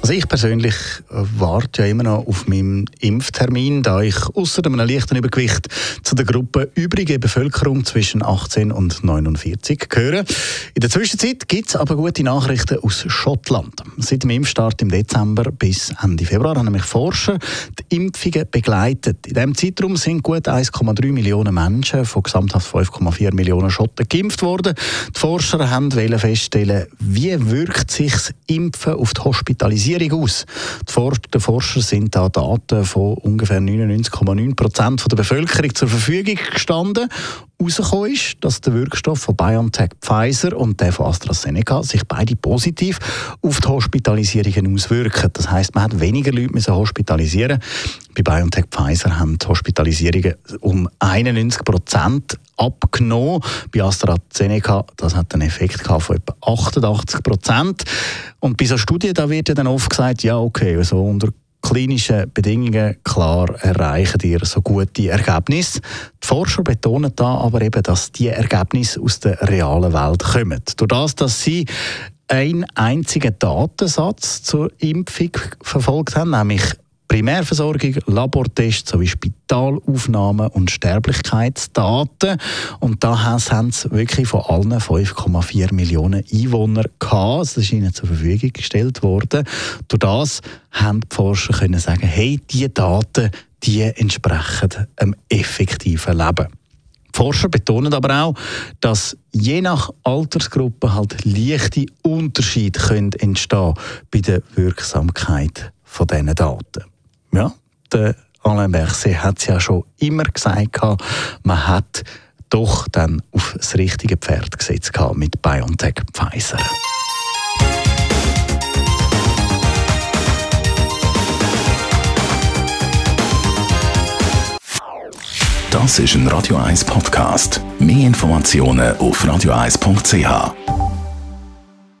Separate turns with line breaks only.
also ich persönlich warte ja immer noch auf meinen Impftermin, da ich außer einem leichten Übergewicht zu der Gruppe übrige Bevölkerung zwischen 18 und 49 gehöre. In der Zwischenzeit gibt es aber gute Nachrichten aus Schottland. Seit dem Impfstart im Dezember bis Ende Februar haben nämlich Forscher die Impfungen begleitet. In diesem Zeitraum sind gut 1,3 Millionen Menschen von gesamthaft 5,4 Millionen Schotten geimpft worden. Die Forscher haben feststellen, wie wirkt sich das Impfen auf die Hospitalisierung Digitalisierung aus. Die Forscher sind da Daten von ungefähr 99,9 Prozent der Bevölkerung zur Verfügung gestanden. Herausgekommen ist, dass der Wirkstoff von BioNTech Pfizer und der von AstraZeneca sich beide positiv auf die Hospitalisierungen auswirken. Das heißt, man hat weniger Leute müssen hospitalisieren. Bei BioNTech Pfizer haben die Hospitalisierungen um 91 Prozent abgenommen. Bei AstraZeneca das hat einen Effekt von etwa 88 Prozent. Und bei so Studien da wird ja dann oft gesagt, ja okay, also unter klinischen Bedingungen klar erreichen ihr so gute Ergebnisse. Die Forscher betonen da aber eben, dass die Ergebnisse aus der realen Welt kommen. Durch das, dass sie einen einzigen Datensatz zur Impfung verfolgt haben, nämlich Primärversorgung, Labortests sowie Spitalaufnahmen und Sterblichkeitsdaten. Und da haben sie wirklich von allen 5,4 Millionen Einwohnern gehabt. Das ist ihnen zur Verfügung gestellt worden. Durch das haben die Forscher können sagen, hey, diese Daten, die entsprechen einem effektiven Leben. Die Forscher betonen aber auch, dass je nach Altersgruppe halt leichte Unterschiede können entstehen bei der Wirksamkeit von diesen Daten. Ja, der Alain Berset hat es ja schon immer gesagt, man hat doch dann auf das richtige Pferd gesetzt mit BioNTech Pfizer.
Das ist ein Radio 1 Podcast. Mehr Informationen auf radio1.ch.